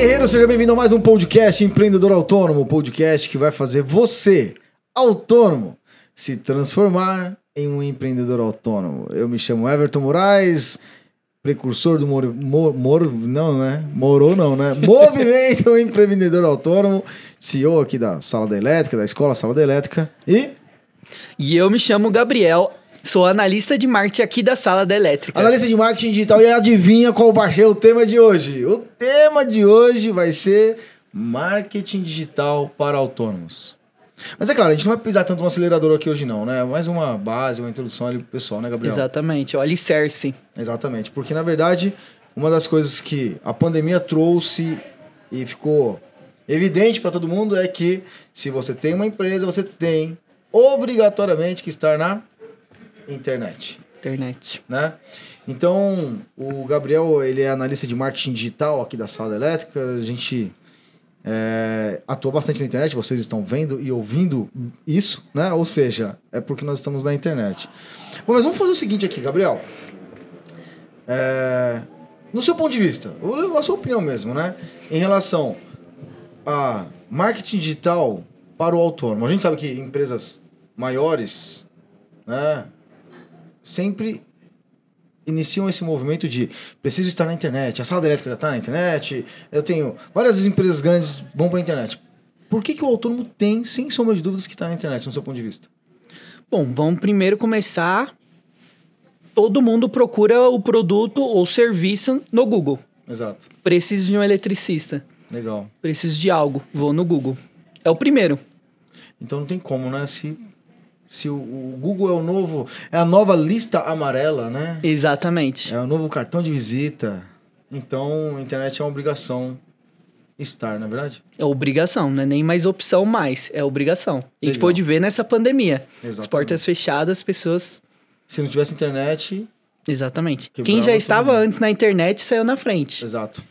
Guerreiro, seja bem-vindo a mais um podcast Empreendedor Autônomo, podcast que vai fazer você, autônomo, se transformar em um empreendedor autônomo. Eu me chamo Everton Moraes, precursor do Moro não, né? Morou não, né? Movimento Empreendedor Autônomo, CEO aqui da Sala da Elétrica, da Escola Sala da Elétrica e E eu me chamo Gabriel, sou analista de marketing aqui da sala da elétrica. analista de marketing digital. E adivinha qual vai ser o tema de hoje? O tema de hoje vai ser marketing digital para autônomos. Mas é claro, a gente não vai pisar tanto no acelerador aqui hoje não, né? Mais uma base, uma introdução ali pro pessoal, né, Gabriel? Exatamente, o alicerce. Exatamente, porque na verdade, uma das coisas que a pandemia trouxe e ficou evidente para todo mundo é que se você tem uma empresa, você tem obrigatoriamente que estar na internet, Internet. né? Então, o Gabriel, ele é analista de marketing digital aqui da Sala Elétrica, a gente é, atua bastante na internet, vocês estão vendo e ouvindo isso, né? Ou seja, é porque nós estamos na internet. Bom, mas vamos fazer o seguinte aqui, Gabriel. É, no seu ponto de vista, a sua opinião mesmo, né? Em relação a marketing digital para o autônomo. A gente sabe que empresas maiores, né? Sempre iniciam esse movimento de preciso estar na internet, a sala elétrica já está na internet, eu tenho várias empresas grandes vão para a internet. Por que, que o autônomo tem, sem sombra de dúvidas, que está na internet, no seu ponto de vista? Bom, vamos primeiro começar. Todo mundo procura o produto ou serviço no Google. Exato. Preciso de um eletricista. Legal. Preciso de algo. Vou no Google. É o primeiro. Então não tem como, né? Se, se o, o Google é o novo, é a nova lista amarela, né? Exatamente. É o novo cartão de visita. Então a internet é uma obrigação estar, não é verdade? É obrigação, não é nem mais opção mais. É obrigação. A gente pôde ver nessa pandemia. As Exatamente. portas fechadas, as pessoas. Se não tivesse internet, Exatamente. Quem já todo estava antes na internet saiu na frente. exato.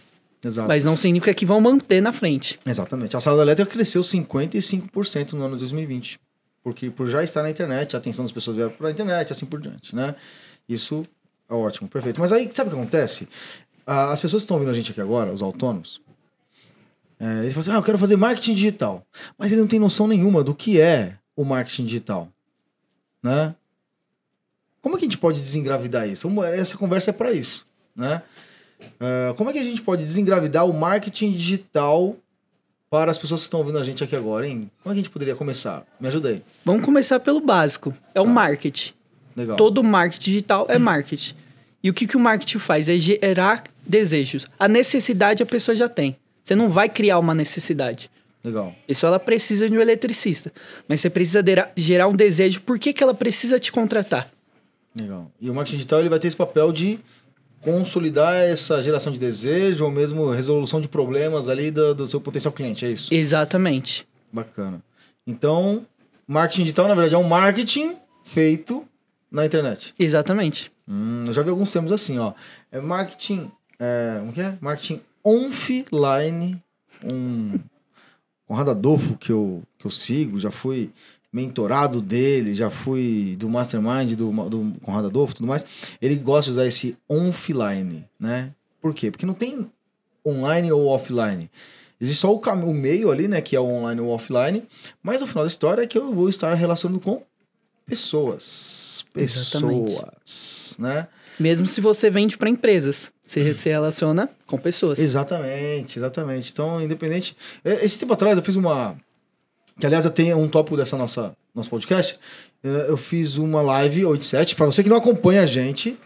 Exato. Mas não significa que vão manter na frente. Exatamente. A sala da elétrica cresceu 55% no ano de 2020. Porque por já estar na internet, a atenção das pessoas veio para a internet, assim por diante, né? Isso é ótimo, perfeito. Mas aí, sabe o que acontece? As pessoas que estão ouvindo a gente aqui agora, os autônomos, é, falam assim, ah, eu quero fazer marketing digital. Mas ele não tem noção nenhuma do que é o marketing digital, né? Como é que a gente pode desengravidar isso? Essa conversa é para isso, né? Ah, como é que a gente pode desengravidar o marketing digital para as pessoas que estão ouvindo a gente aqui agora, hein? Como é que a gente poderia começar? Me ajuda aí. Vamos começar pelo básico. É o Tá. marketing. Legal. Todo marketing digital é marketing. E o que, que o marketing faz? É gerar desejos. A necessidade a pessoa já tem. Você não vai criar uma necessidade. Legal. Isso ela precisa de um eletricista. Mas você precisa gerar um desejo. Por que, que ela precisa te contratar? Legal. E o marketing digital ele vai ter esse papel de consolidar essa geração de desejo ou mesmo resolução de problemas ali do, do seu potencial cliente, é isso? Exatamente. Bacana. Então, marketing digital, na verdade, é um marketing feito na internet. Exatamente. Hum, eu já vi alguns termos assim, ó. É marketing. É, como que é? Marketing offline. Um Conrado Adolfo que eu, que eu sigo, já fui mentorado dele, já fui do mastermind do, do Conrado Adolfo e tudo mais. Ele gosta de usar esse offline, né? Por quê? Porque não tem online ou offline. Existe só o, o meio ali, né? Que é o online ou offline. Mas o final da história é que eu vou estar relacionando com pessoas. Exatamente. Pessoas, né? Mesmo se você vende para empresas. Você se relaciona com pessoas. Exatamente, exatamente. Então, independente. É, Esse tempo atrás eu fiz uma. Que aliás eu tenho um tópico dessa nossa nosso podcast. Eu fiz uma live 87. Para você que não acompanha a gente,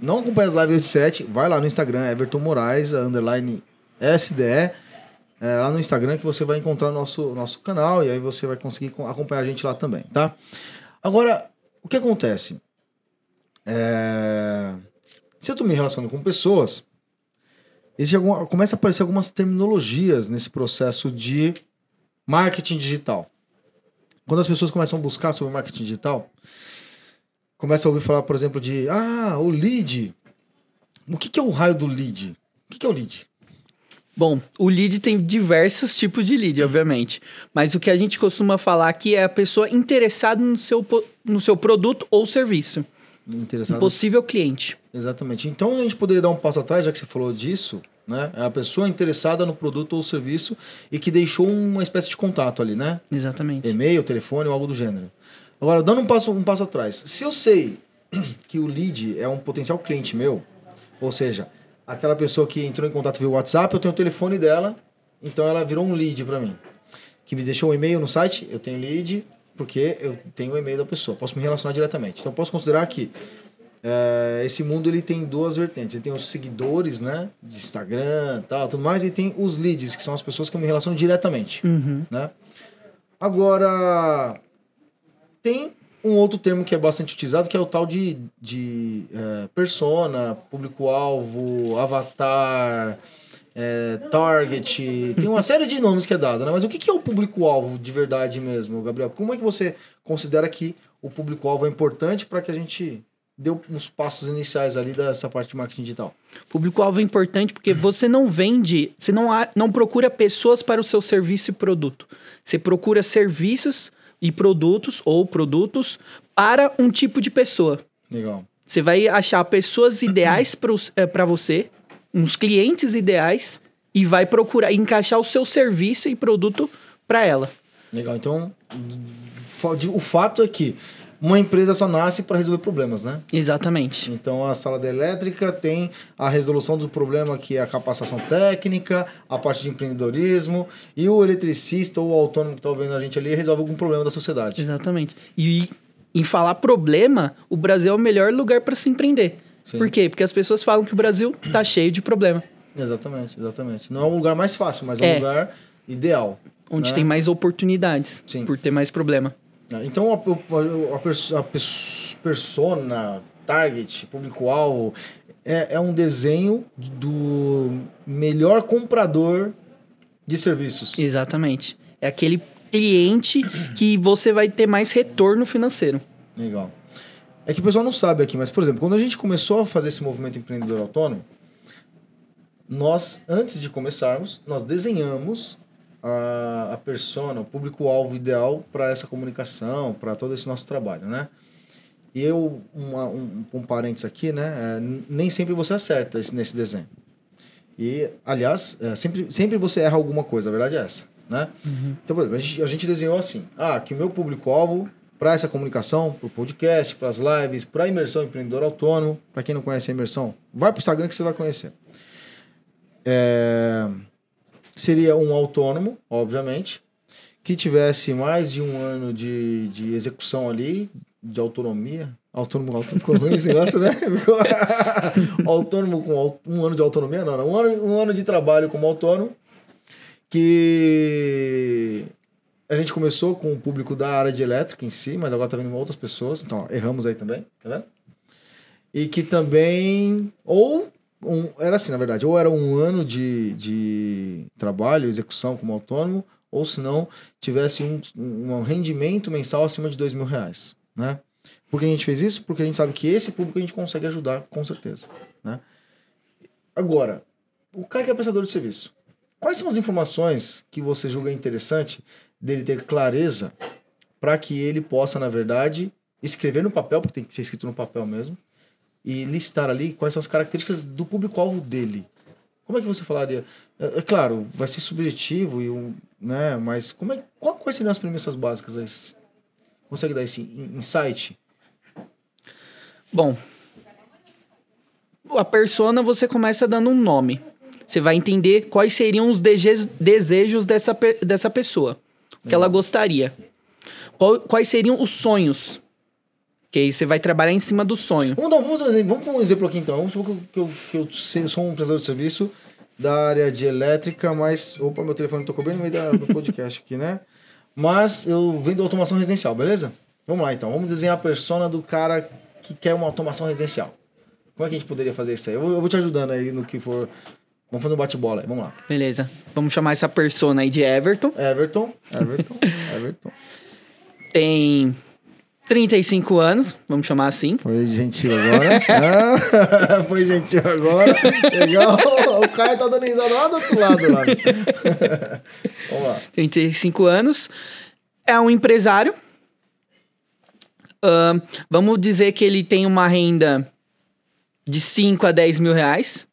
não acompanha as lives 87, vai lá no Instagram, Everton Moraes, underline SDE. É, lá no Instagram que você vai encontrar nosso, nosso canal e aí você vai conseguir co- acompanhar a gente lá também, tá? Agora, o que acontece? É, Se eu tô me relacionando com pessoas, existe alguma, começa a aparecer algumas terminologias nesse processo de marketing digital. Quando as pessoas começam a buscar sobre marketing digital, começa a ouvir falar, por exemplo, de ah, o lead. O que, que é o raio do lead? O que, que é o lead? Bom, o lead tem diversos tipos de lead, obviamente. Mas o que a gente costuma falar aqui é a pessoa interessada no seu, no seu produto ou serviço. Um Interessado. possível cliente. Exatamente. Então a gente poderia dar um passo atrás, já que você falou disso, Né? É a pessoa interessada no produto ou serviço e que deixou uma espécie de contato ali, né? Exatamente. E-mail, telefone ou algo do gênero. Agora, dando um passo, um passo atrás. Se eu sei que o lead é um potencial cliente meu, ou seja, aquela pessoa que entrou em contato via WhatsApp, eu tenho o telefone dela, então ela virou um lead para mim. Que me deixou um e-mail no site, eu tenho lead, porque eu tenho o e-mail da pessoa, posso me relacionar diretamente. Então eu posso considerar que é, esse mundo ele tem duas vertentes. Ele tem os seguidores, né, de Instagram, tal, tudo mais, e tem os leads, que são as pessoas que eu me relaciono diretamente, Uhum. né? Agora tem um outro termo que é bastante utilizado, que é o tal de, de é, persona, público-alvo, avatar, é, target. Tem uma série de nomes que é dado, né? Mas o que que é o público-alvo de verdade mesmo, Gabriel? Como é que você considera que o público-alvo é importante para que a gente dê uns passos iniciais ali dessa parte de marketing digital? Público-alvo é importante porque você não vende, você não, há- não procura pessoas para o seu serviço e produto. Você procura serviços e produtos ou produtos para um tipo de pessoa. Legal. Você vai achar pessoas ideais para você, uns clientes ideais, e vai procurar encaixar o seu serviço e produto para ela. Legal. Então, o fato é que uma empresa só nasce para resolver problemas, né? Exatamente. Então a sala da elétrica tem a resolução do problema que é a capacitação técnica, a parte de empreendedorismo e o eletricista ou o autônomo que está ouvindo a gente ali resolve algum problema da sociedade. Exatamente. E em falar problema, o Brasil é o melhor lugar para se empreender. Sim. Por quê? Porque as pessoas falam que o Brasil tá cheio de problema, Exatamente, exatamente. Não é o lugar mais fácil, mas é, É. o lugar ideal. onde né? tem mais oportunidades, Sim. por ter mais problema. Então a, a, perso- a pers- persona, target, público-alvo é, é um desenho do melhor comprador de serviços. Exatamente. É aquele cliente que você vai ter mais retorno financeiro. Legal. É que o pessoal não sabe aqui, mas, por exemplo, quando a gente começou a fazer esse movimento empreendedor autônomo, nós, antes de começarmos, nós desenhamos a, a persona, o público-alvo ideal para essa comunicação, para todo esse nosso trabalho, né? E eu, uma- um, um parênteses aqui, né? é, nem sempre você acerta esse, nesse desenho. E, aliás, é, sempre, sempre você erra alguma coisa, a verdade é essa, né? Então, por exemplo, a gente, a gente desenhou assim: ah, que o meu público-alvo para essa comunicação, para o podcast, para as lives, para a imersão empreendedor autônomo. Para quem não conhece a imersão, vai para o Instagram que você vai conhecer. É, seria um autônomo, obviamente, que tivesse mais de um ano de, de execução ali, de autonomia. Autônomo, autônomo ficou ruim esse negócio, né? Autônomo com um ano de autonomia, não, não. Um ano, um ano de trabalho como autônomo, que a gente começou com o público da área de elétrica em si, mas agora tá vindo outras pessoas, então ó, erramos aí também, tá vendo? E que também, ou, um, era assim na verdade, ou era um ano de, de trabalho, execução como autônomo, ou se não, tivesse um, um rendimento mensal acima de dois mil reais, né? Por que a gente fez isso? Porque a gente sabe que esse público a gente consegue ajudar, com certeza, né? Agora, o cara que é prestador de serviço, quais são as informações que você julga interessante dele ter clareza para que ele possa, na verdade, escrever no papel, porque tem que ser escrito no papel mesmo, e listar ali quais são as características do público-alvo dele. Como é que você falaria? É, é claro, vai ser subjetivo, e um, né, mas como é, qual, quais seriam as premissas básicas? aí? Consegue dar esse in- insight? Bom, a persona você começa dando um nome. Você vai entender quais seriam os desejos dessa, dessa pessoa. O que ela gostaria. Qual- quais seriam os sonhos. Que aí você vai trabalhar em cima do sonho. Vamos dar vamos dar um exemplo, vamos um exemplo aqui então. Vamos supor que eu, que eu, que eu sou um prestador de serviço da área de elétrica, mas. Opa, meu telefone tocou bem no meio da- do podcast aqui, né? Mas eu vendo automação residencial, beleza? Vamos lá então. Vamos desenhar a persona do cara que quer uma automação residencial. Como é que a gente poderia fazer isso aí? Eu vou, eu vou te ajudando aí no que for. Vamos fazer um bate-bola aí, vamos lá. Beleza. Vamos chamar essa persona aí de Everton. Everton, Everton, Everton. Tem 35 anos, vamos chamar assim. Foi gentil agora. Ah, foi gentil agora. Legal. O Caio tá dando risada lá do outro lado lá. Vamos lá. 35 anos. É um empresário. Ahn, vamos dizer que ele tem uma renda de 5 a 10 mil reais.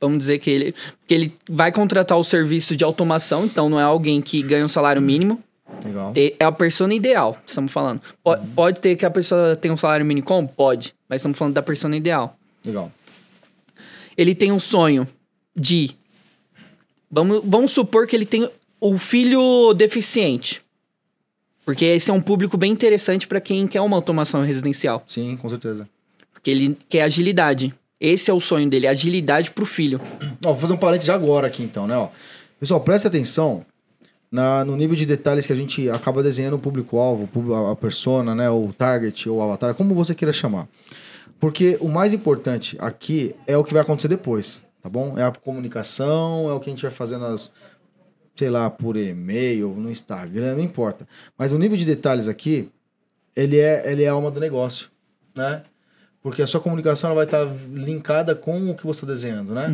Vamos dizer que ele, que ele vai contratar o serviço de automação, então não é alguém que ganha um salário mínimo. Legal. É a persona ideal, estamos falando. Po- Pode, ter que a pessoa tenha um salário mínimo como? Pode. Mas estamos falando da persona ideal. Legal. Ele tem um sonho de. Vamos, vamos supor que ele tem o filho deficiente. Porque esse é um público bem interessante para quem quer uma automação residencial. Sim, com certeza. Porque ele quer agilidade. Esse é o sonho dele, agilidade pro filho. Ó, vou fazer um parênteses agora aqui então, né? Ó. Pessoal, preste atenção na, no nível de detalhes que a gente acaba desenhando o público-alvo, a, persona, né? O target, ou o avatar, como você queira chamar. Porque o mais importante aqui é o que vai acontecer depois, tá bom? É a comunicação, é o que a gente vai fazer nas, sei lá, por e-mail, no Instagram, não importa. Mas o nível de detalhes aqui, ele é, ele é a alma do negócio, né? Porque a sua comunicação ela vai estar linkada com o que você está desenhando, né?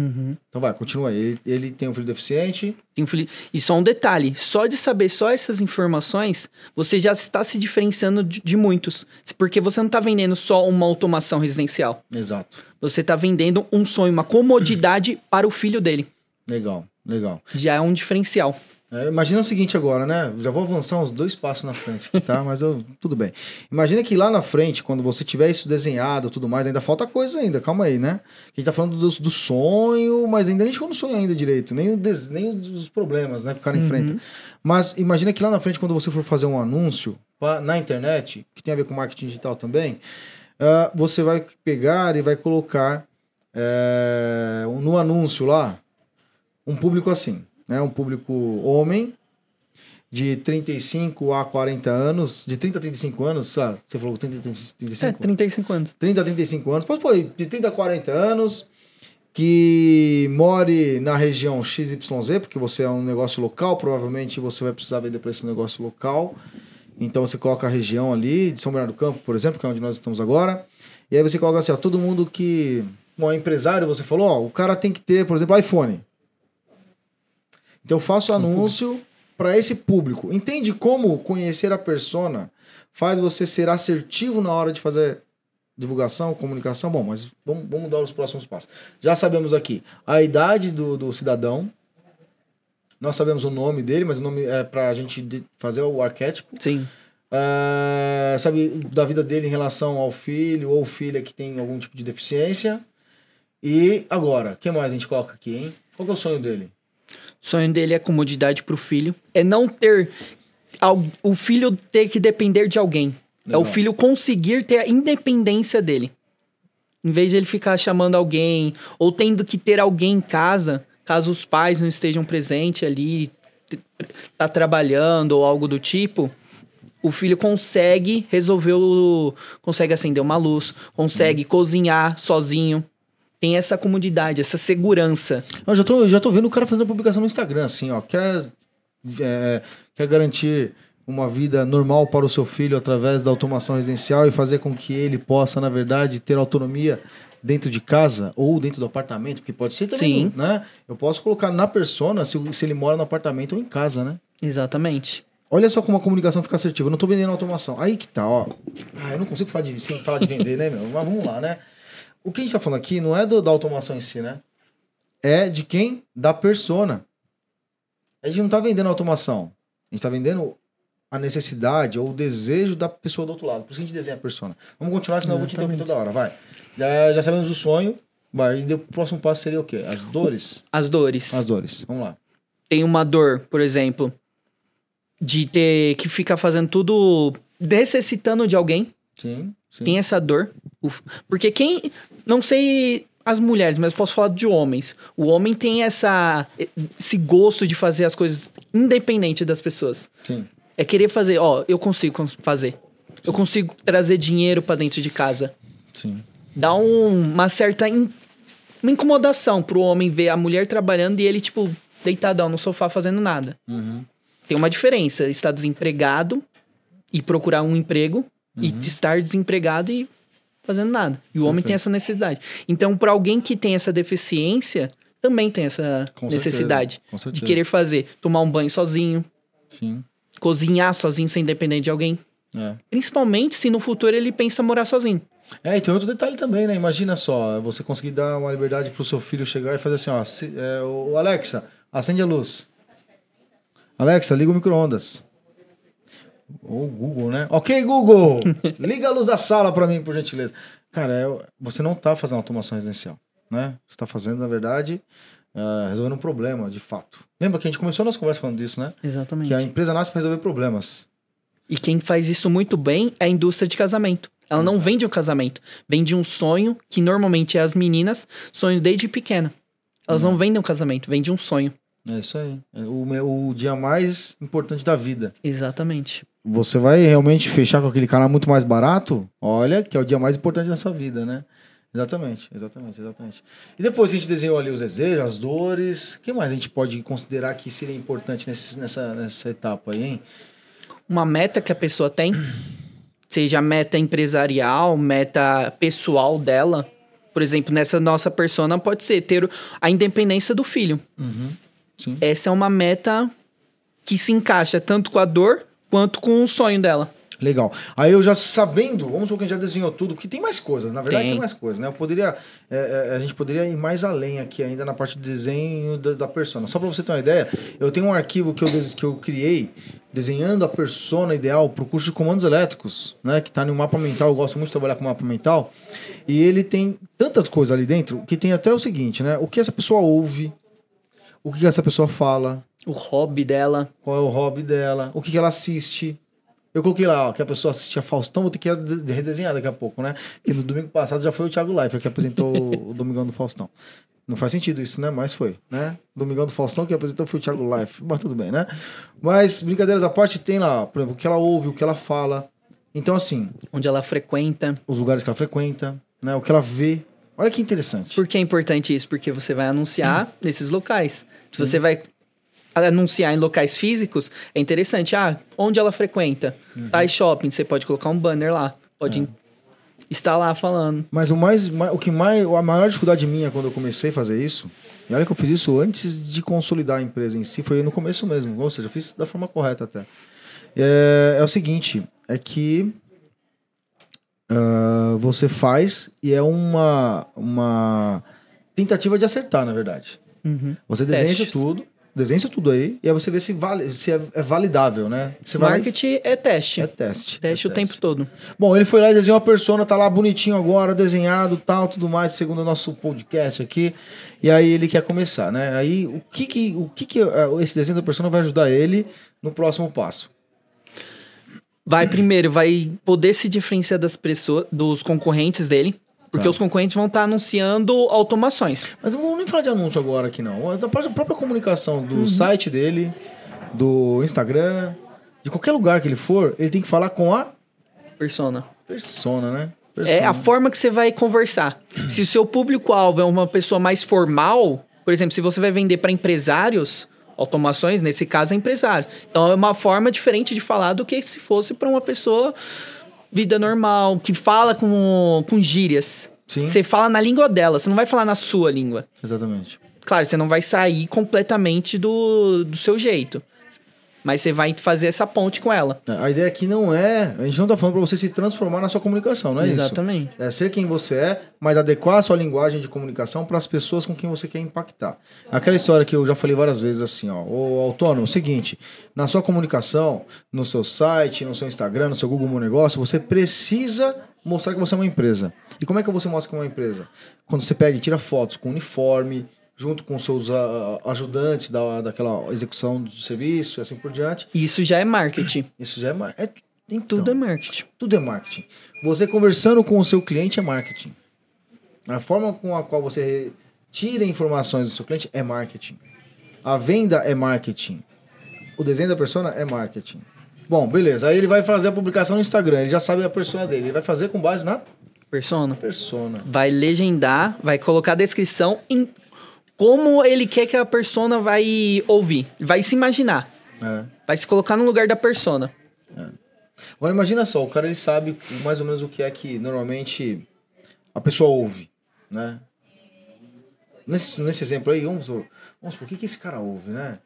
Então vai, continua aí. Ele, ele tem um filho deficiente. Tem um filho- E só um detalhe: só de saber só essas informações, você já está se diferenciando de, de muitos. Porque você não está vendendo só uma automação residencial. Exato. Você está vendendo um sonho, uma comodidade para o filho dele. Legal, legal. Já é um diferencial. É, imagina o seguinte agora, né? Já vou avançar uns dois passos na frente, tá? Mas eu, tudo bem. Imagina que lá na frente, quando você tiver isso desenhado e tudo mais, ainda falta coisa ainda, calma aí, né? A gente tá falando do, do sonho, mas ainda nem chegou no sonho ainda direito, nem, o des- nem os problemas, né, que o cara enfrenta. Mas imagina que lá na frente, quando você for fazer um anúncio pa- na internet, que tem a ver com marketing digital também, ah, você vai pegar e vai colocar é, no anúncio lá um público assim, né? Um público homem de 35 a 40 anos, de 30 a 35 anos, sabe? Você falou 30 a 35? É, 35 anos. 30 a 35 anos, pode pôr de 30 a 40 anos, que more na região XYZ, porque você é um negócio local, provavelmente você vai precisar vender para esse negócio local. Então você coloca a região ali, de São Bernardo do Campo, por exemplo, que é onde nós estamos agora. E aí você coloca assim, ó, todo mundo que. Bom, é empresário, você falou, ó, o cara tem que ter, por exemplo, iPhone. Então eu faço anúncio para esse público. Entende como conhecer a persona faz você ser assertivo na hora de fazer divulgação, comunicação? Bom, mas vamos, vamos dar os próximos passos. Já sabemos aqui a idade do, do cidadão. Nós sabemos o nome dele, mas o nome é para a gente fazer o arquétipo. Sim. Ah, sabe da vida dele em relação ao filho ou filha que tem algum tipo de deficiência. E agora, o que mais a gente coloca aqui, hein? Qual que é o sonho dele? O sonho dele é comodidade pro filho. É não ter. O filho ter que depender de alguém. É o filho conseguir ter a independência dele. Em vez de ele ficar chamando alguém ou tendo que ter alguém em casa, caso os pais não estejam presentes ali, tá trabalhando ou algo do tipo, o filho consegue resolver o. consegue acender uma luz, consegue cozinhar sozinho. Tem essa comodidade, essa segurança. Eu já tô, já tô vendo o cara fazendo publicação no Instagram, assim, ó. Quer, é, quer garantir uma vida normal para o seu filho através da automação residencial e fazer com que ele possa, na verdade, ter autonomia dentro de casa ou dentro do apartamento, porque pode ser também, Sim. né? Eu posso colocar na persona se, se ele mora no apartamento ou em casa, né? Exatamente. Olha só como a comunicação fica assertiva. Eu não tô vendendo automação. Aí que tá, ó. Ah, eu não consigo falar de, falar de vender, né, meu? Mas vamos lá, né? O que a gente tá falando aqui não é do- da automação em si, né? É de quem? Da persona. A gente não tá vendendo automação. A gente tá vendendo a necessidade ou o desejo da pessoa do outro lado. Por isso que a gente desenha a persona. Vamos continuar, senão eu vou te interromper toda hora. Vai. Já, já sabemos o sonho. Vai. E o próximo passo seria o quê? As dores? As dores. As dores. Vamos lá. Tem uma dor, por exemplo, de ter que ficar fazendo tudo necessitando de alguém. Sim. Sim. Tem essa dor. Porque quem. Não sei as mulheres, mas posso falar de homens. O homem tem essa, esse gosto de fazer as coisas independente das pessoas. Sim. É querer fazer, ó, eu consigo cons- fazer. Eu consigo trazer dinheiro pra dentro de casa. Sim. Dá um- uma certa in- uma incomodação pro homem ver a mulher trabalhando e ele, tipo, deitadão no sofá fazendo nada. Uhum. Tem uma diferença, estar desempregado e procurar um emprego e estar desempregado e fazendo nada. E o homem Perfeito. tem essa necessidade. Então, para alguém que tem essa deficiência, também tem essa Com necessidade certeza, de querer fazer, tomar um banho sozinho, Sim. cozinhar sozinho sem depender de alguém. É. Principalmente se no futuro ele pensa morar sozinho. É, e tem outro detalhe também, né? Imagina só, você conseguir dar uma liberdade pro seu filho chegar e fazer assim, ó, se, é, o Alexa, acende a luz. Alexa, liga o micro-ondas. Ou Google, né? Ok, Google, liga a luz da sala para mim, por gentileza. Cara, é, você não tá fazendo automação residencial, né? Você tá fazendo, na verdade, uh, resolvendo um problema, de fato. Lembra que a gente começou a nossa conversa falando disso, né? Exatamente. Que a empresa nasce para resolver problemas. E quem faz isso muito bem é a indústria de casamento. Ela não vende um casamento, vende um sonho, que normalmente é as meninas, sonho desde pequena. Elas não vendem um casamento, vende um sonho. É isso aí. É o, o dia mais importante da vida. Exatamente. Você vai realmente fechar com aquele cara muito mais barato? Olha, que é o dia mais importante da sua vida, né? Exatamente, exatamente, exatamente. E depois a gente desenhou ali os desejos, as dores, o que mais a gente pode considerar que seria importante nesse- nessa, nessa etapa aí, hein? Uma meta que a pessoa tem, seja meta empresarial, meta pessoal dela. Por exemplo, nessa nossa persona pode ser ter a independência do filho. Sim. Essa é uma meta que se encaixa tanto com a dor quanto com o sonho dela. Legal. Aí eu já sabendo, vamos supor que a gente já desenhou tudo, porque tem mais coisas, na verdade Tem. tem, mais coisas, né? Eu poderia, é, é, a gente poderia ir mais além aqui ainda na parte de desenho da, da persona. Só para você ter uma ideia, eu tenho um arquivo que eu, que eu criei desenhando a persona ideal para o curso de comandos elétricos, né? Que está no mapa mental, eu gosto muito de trabalhar com mapa mental. E ele tem tantas coisas ali dentro que tem até o seguinte, né? O que essa pessoa ouve, o que essa pessoa fala, O hobby dela. qual é o hobby dela, o que, que ela assiste. Eu coloquei lá, ó, que a pessoa assistia Faustão, vou ter que de- redesenhar daqui a pouco, né? Porque no domingo passado já foi o Thiago Leifert que apresentou o Domingão do Faustão. Não faz sentido isso, né? Mas foi, né? Domingão do Faustão que apresentou foi o Thiago Leifert. Mas tudo bem, né? Mas, brincadeiras à parte, tem lá, por exemplo, o que ela ouve, o que ela fala. Então, assim, Onde ela frequenta. os lugares que ela frequenta, né? O que ela vê. Olha que interessante. Por que é importante isso? Porque você vai anunciar nesses locais. Se você vai anunciar em locais físicos, é interessante. Ah, onde ela frequenta? Tais shopping, você pode colocar um banner lá. Pode estar lá falando. Mas o mais, ma- o que mais, a maior dificuldade minha quando eu comecei a fazer isso, e olha que eu fiz isso antes de consolidar a empresa em si, foi no começo mesmo, ou seja, eu fiz da forma correta até. É, é o seguinte, é que ah, você faz e é uma, uma tentativa de acertar, na verdade. Você desenha Testes. tudo, desenha isso tudo aí, e aí você vê se, vale, se é, é validável, né? Você vai lá Marketing é teste. é teste. teste é o tempo todo. Bom, ele foi lá e desenhou a persona, tá lá bonitinho agora, desenhado, tal, tudo mais, segundo o nosso podcast aqui. E aí ele quer começar, né? Aí o que que, o que, que eh, esse desenho da persona vai ajudar ele no próximo passo? Vai primeiro, vai poder se diferenciar das pessoas, dos concorrentes dele. Porque Tá. os concorrentes vão estar anunciando automações. Mas não vamos nem falar de anúncio agora aqui, não. É Da própria comunicação do Uhum. site dele, do Instagram, de qualquer lugar que ele for, ele tem que falar com a Persona. persona, né? É Persona. a forma que você vai conversar. Se o seu público-alvo é uma pessoa mais formal, por exemplo, se você vai vender para empresários, automações, nesse caso é empresário. Então é uma forma diferente de falar do que se fosse para uma pessoa vida normal, que fala com, com gírias. Sim. Você fala na língua dela, você não vai falar na sua língua. Exatamente. Claro, você não vai sair completamente do, do seu jeito. Mas você vai fazer essa ponte com ela. A ideia aqui não é. A gente não tá falando pra você se transformar na sua comunicação, não é isso? Exatamente. É ser quem você é, mas adequar a sua linguagem de comunicação para as pessoas com quem você quer impactar. Aquela história que eu já falei várias vezes assim, ó. O autônomo, seguinte, na sua comunicação, no seu site, no seu Instagram, no seu Google Meu Negócio, você precisa mostrar que você é uma empresa. E como é que você mostra que é uma empresa? Quando você pega e tira fotos com uniforme, junto com seus ah, ajudantes da, daquela execução do serviço e assim por diante. Isso já é marketing. Isso já é, mar- é então, Tudo é marketing. tudo é marketing. Você conversando com o seu cliente é marketing. A forma com a qual você tira informações do seu cliente é marketing. A venda é marketing. O desenho da persona é marketing. Bom, beleza. Aí ele vai fazer a publicação no Instagram. Ele já sabe a persona dele. Ele vai fazer com base na Persona. persona. Vai legendar, vai colocar a descrição em como ele quer que a persona vai ouvir. Vai se imaginar. É. Vai se colocar no lugar da persona. Agora imagina só, o cara ele sabe mais ou menos o que é que normalmente a pessoa ouve, né? Nesse, nesse exemplo aí, vamos vamos supor, o que, que esse cara ouve, né?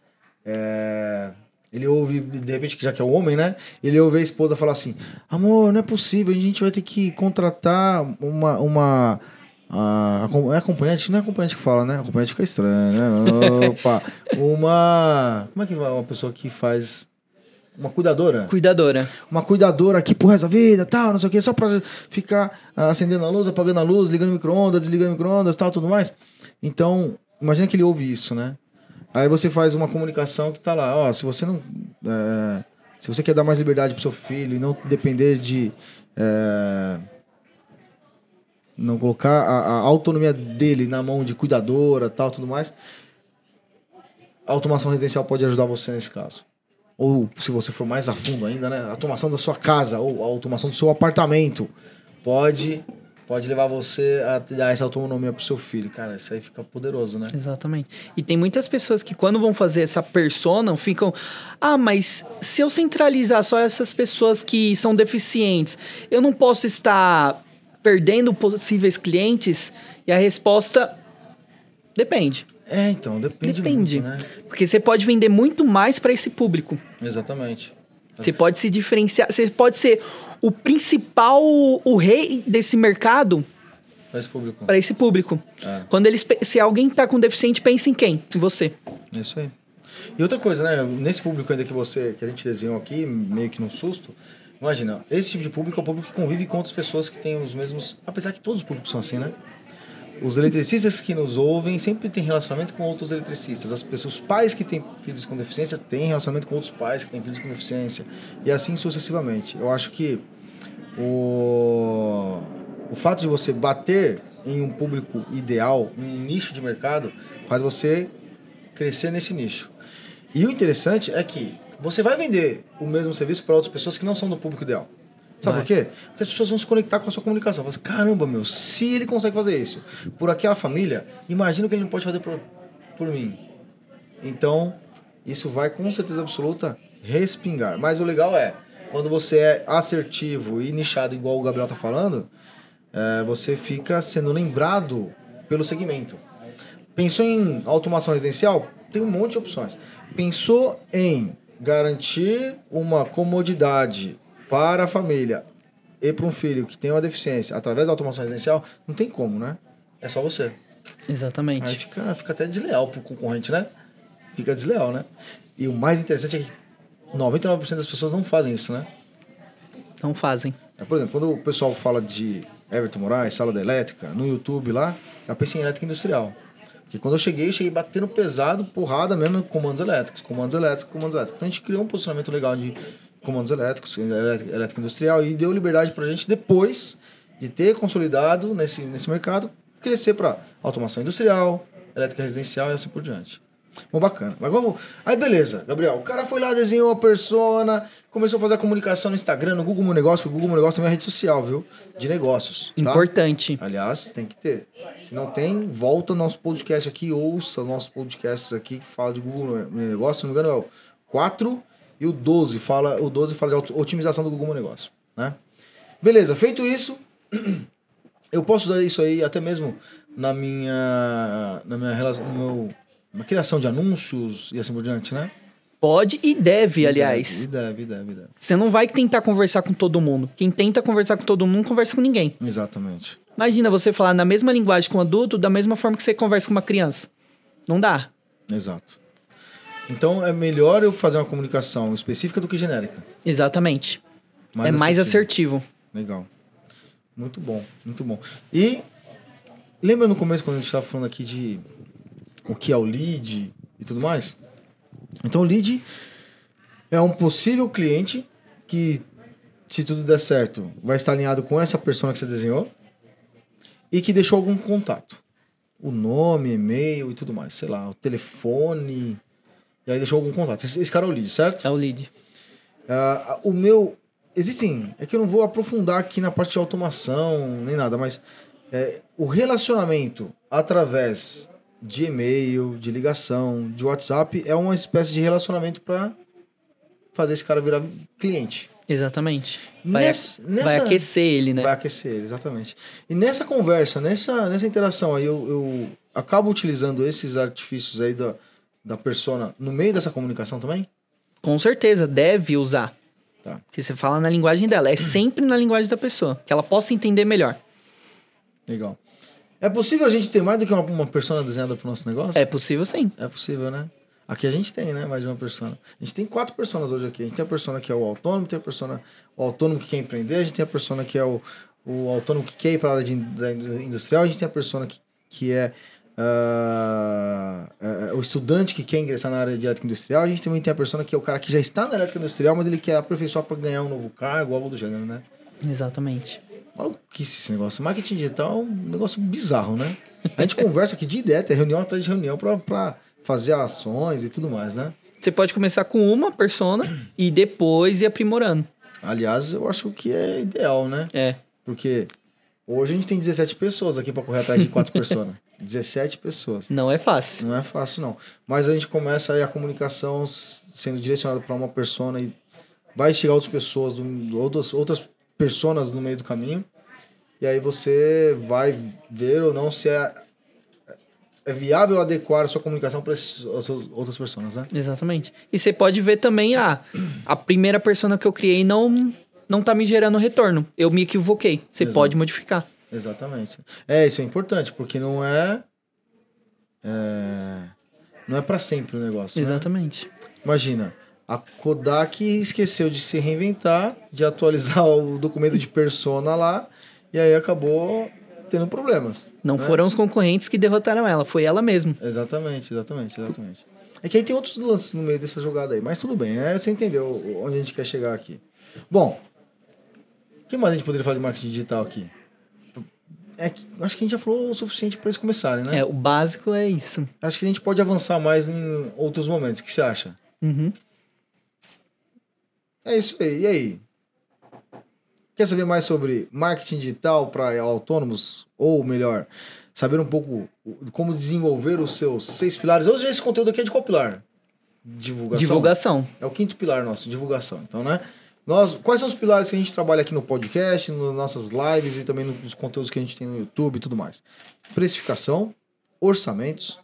É, Ele ouve, de repente, já que é o homem, né? Ele ouve a esposa falar assim: Amor, não é possível, a gente vai ter que contratar uma. uma a, é acompanhante? Não é acompanhante que fala, né? Acompanhante fica estranho, né? Opa! Uma. Como é que vai uma pessoa que faz. Uma cuidadora? Cuidadora. Uma cuidadora aqui pro resto da vida, tal, não sei o quê, só pra ficar acendendo a luz, apagando a luz, ligando micro-ondas, desligando micro-ondas, tal, tudo mais. Então, imagina que ele ouve isso, né? Aí você faz uma comunicação que tá lá, ó, se você não. É, se você quer dar mais liberdade pro seu filho e não depender de. É, não colocar a, a, autonomia dele na mão de cuidadora tal, tudo mais. A automação residencial pode ajudar você nesse caso. Ou se você for mais a fundo ainda, né? A automação da sua casa ou a automação do seu apartamento pode pode levar você a dar essa autonomia pro seu filho. Cara, isso aí fica poderoso, né? Exatamente. E tem muitas pessoas que quando vão fazer essa persona ficam, ah, mas se eu centralizar só essas pessoas que são deficientes, eu não posso estar perdendo possíveis clientes? E a resposta depende. É, então, depende, depende. Muito, né? Porque você pode vender muito mais para esse público. Exatamente. Você pode se diferenciar, você pode ser o principal, o rei desse mercado para esse público. Para esse público. É. Quando eles, se alguém tá com deficiente, pensa em quem? Em você. É isso aí. E outra coisa, né? Nesse público ainda que você, que a gente desenhou aqui, meio que num susto, imagina, esse tipo de público é o público que convive com outras pessoas que têm os mesmos, apesar que todos os públicos são assim, né? Os eletricistas que nos ouvem sempre têm relacionamento com outros eletricistas. As pessoas, os pais que têm filhos com deficiência têm relacionamento com outros pais que têm filhos com deficiência. E assim sucessivamente. Eu acho que o, o fato de você bater em um público ideal, um nicho de mercado, faz você crescer nesse nicho. E o interessante é que você vai vender o mesmo serviço para outras pessoas que não são do público ideal. Sabe Vai. por quê? Porque as pessoas vão se conectar com a sua comunicação. Vão assim, caramba, meu, se ele consegue fazer isso por aquela família, imagina o que ele não pode fazer por, por mim. Então, isso vai com certeza absoluta respingar. Mas o legal é, quando você é assertivo e nichado, igual o Gabriel tá falando, é, você fica sendo lembrado pelo segmento. Pensou em automação residencial? Tem um monte de opções. Pensou em garantir uma comodidade para a família e para um filho que tem uma deficiência através da automação residencial, não tem como, né? É só você. Exatamente. Aí fica, fica até desleal pro concorrente, né? Fica desleal, né? E o mais interessante é que 99% das pessoas não fazem isso, né? Não fazem. É, por exemplo, quando o pessoal fala de Everton Moraes, sala da elétrica, no YouTube lá, eu pensei em elétrica industrial. Porque quando eu cheguei, eu cheguei batendo pesado, porrada mesmo, comandos elétricos, comandos elétricos, comandos elétricos. Então a gente criou um posicionamento legal de comandos elétricos, elétrica industrial, e deu liberdade para a gente, depois de ter consolidado nesse, nesse mercado, crescer para automação industrial, elétrica residencial e assim por diante. Bom, bacana. Mas vamos. Aí, beleza, Gabriel. O cara foi lá, desenhou a persona, começou a fazer a comunicação no Instagram, no Google Meu Negócio, porque o Google Meu Negócio também é rede social, viu? De negócios. Tá? Importante. Aliás, tem que ter. Se não tem, volta no nosso podcast aqui, ouça nossos podcasts aqui que fala de Google Meu Negócio. Se não me engano, é o 4 e o 12 fala, o 12 fala de otimização do Google Meu Negócio, né? Beleza, feito isso, eu posso usar isso aí até mesmo na minha na minha relação, no meu, na criação de anúncios e assim por diante, né? Pode e deve, aliás. E deve, e deve, e deve. Você não vai tentar conversar com todo mundo. Quem tenta conversar com todo mundo, conversa com ninguém. Exatamente. Imagina você falar na mesma linguagem com um adulto, da mesma forma que você conversa com uma criança. Não dá. Exato. Então é melhor eu fazer uma comunicação específica do que genérica. Exatamente. Mais é assertivo. mais assertivo. Legal. Muito bom, muito bom. E lembra no começo quando a gente estava falando aqui de o que é o lead e tudo mais? Então o lead é um possível cliente que, se tudo der certo, vai estar alinhado com essa pessoa que você desenhou e que deixou algum contato. O nome, e-mail e tudo mais, sei lá, o telefone, e aí deixou algum contato. Esse, esse cara é o lead, certo? É o lead. Uh, o meu. Existem. É que eu não vou aprofundar aqui na parte de automação nem nada, mas é, o relacionamento através de e-mail, de ligação, de WhatsApp é uma espécie de relacionamento para fazer esse cara virar cliente. Exatamente. Vai, nessa, vai aquecer ele, né? Vai aquecer ele, exatamente. E nessa conversa, nessa, nessa interação aí, eu, eu acabo utilizando esses artifícios aí da, da persona no meio dessa comunicação também? Com certeza, deve usar. Tá. Porque você fala na linguagem dela. É sempre na linguagem da pessoa. Que ela possa entender melhor. Legal. É possível a gente ter mais do que uma, uma persona desenhada pro nosso negócio? É possível sim. É possível, né? Aqui a gente tem, né? Mais de uma persona. A gente tem quatro personas hoje aqui. A gente tem a persona que é o autônomo, tem a persona o autônomo que quer empreender, a gente tem a persona que é o, o autônomo que quer ir para a área de, da industrial, a gente tem a persona que, que é é, o estudante que quer ingressar na área de elétrica industrial, a gente também tem a persona que é o cara que já está na elétrica industrial, mas ele quer aperfeiçoar para ganhar um novo cargo, algo do gênero, né? Exatamente. Maluquice esse negócio. Marketing digital é um negócio bizarro, né? A gente conversa aqui direto, é reunião atrás de reunião para fazer ações e tudo mais, né? Você pode começar com uma persona e depois ir aprimorando. Aliás, eu acho que é ideal, né? É. Porque hoje a gente tem 17 pessoas aqui para correr atrás de quatro personas. 17 pessoas. Não é fácil. Não é fácil, não. Mas a gente começa aí a comunicação sendo direcionada para uma persona e vai chegar outras pessoas, outras, outras personas no meio do caminho. E aí você vai ver ou não se é, é viável adequar a sua comunicação para outras pessoas, né? Exatamente. E você pode ver também, ah, a primeira persona que eu criei não, não tá me gerando retorno. Eu me equivoquei. Você Exato. pode modificar. Exatamente. É, isso é importante, porque não é. é não é para sempre o negócio. né? Exatamente. Imagina, a Kodak esqueceu de se reinventar, de atualizar o documento de persona lá, e aí acabou tendo problemas. Não né? foram os concorrentes que derrotaram ela, foi ela mesma. Exatamente, exatamente, exatamente. É que aí tem outros lances no meio dessa jogada aí, mas tudo bem, é, você entendeu onde a gente quer chegar aqui. Bom, o que mais a gente poderia falar de marketing digital aqui? É acho que a gente já falou o suficiente para eles começarem, né? É, o básico é isso. Acho que a gente pode avançar mais em outros momentos. O que você acha? Uhum. É isso aí. E aí? Quer saber mais sobre marketing digital para autônomos? Ou melhor, saber um pouco como desenvolver os seus seis pilares? Hoje esse conteúdo aqui é de qual pilar? Divulgação. Divulgação. É o quinto pilar nosso, divulgação. Então, né? Nós, quais são os pilares que a gente trabalha aqui no podcast, nas nossas lives e também nos conteúdos que a gente tem no YouTube e tudo mais? Precificação, orçamentos,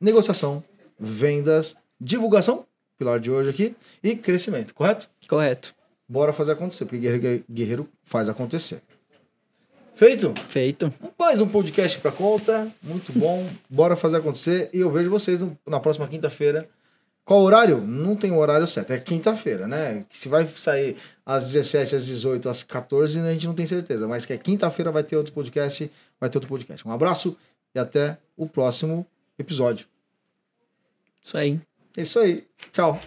negociação, vendas, divulgação, pilar de hoje aqui, e crescimento, correto? Correto. Bora fazer acontecer, porque guerreiro, guerreiro faz acontecer. Feito? Feito. Mais um podcast pra conta, muito bom. Bora fazer acontecer e eu vejo vocês na próxima quinta-feira. Qual horário? Não tem um horário certo, é quinta-feira, né? Se vai sair às 17, às 18, às 14, a gente não tem certeza, mas que é quinta-feira vai ter outro podcast, vai ter outro podcast. Um abraço e até o próximo episódio. Isso aí. É isso aí. Tchau.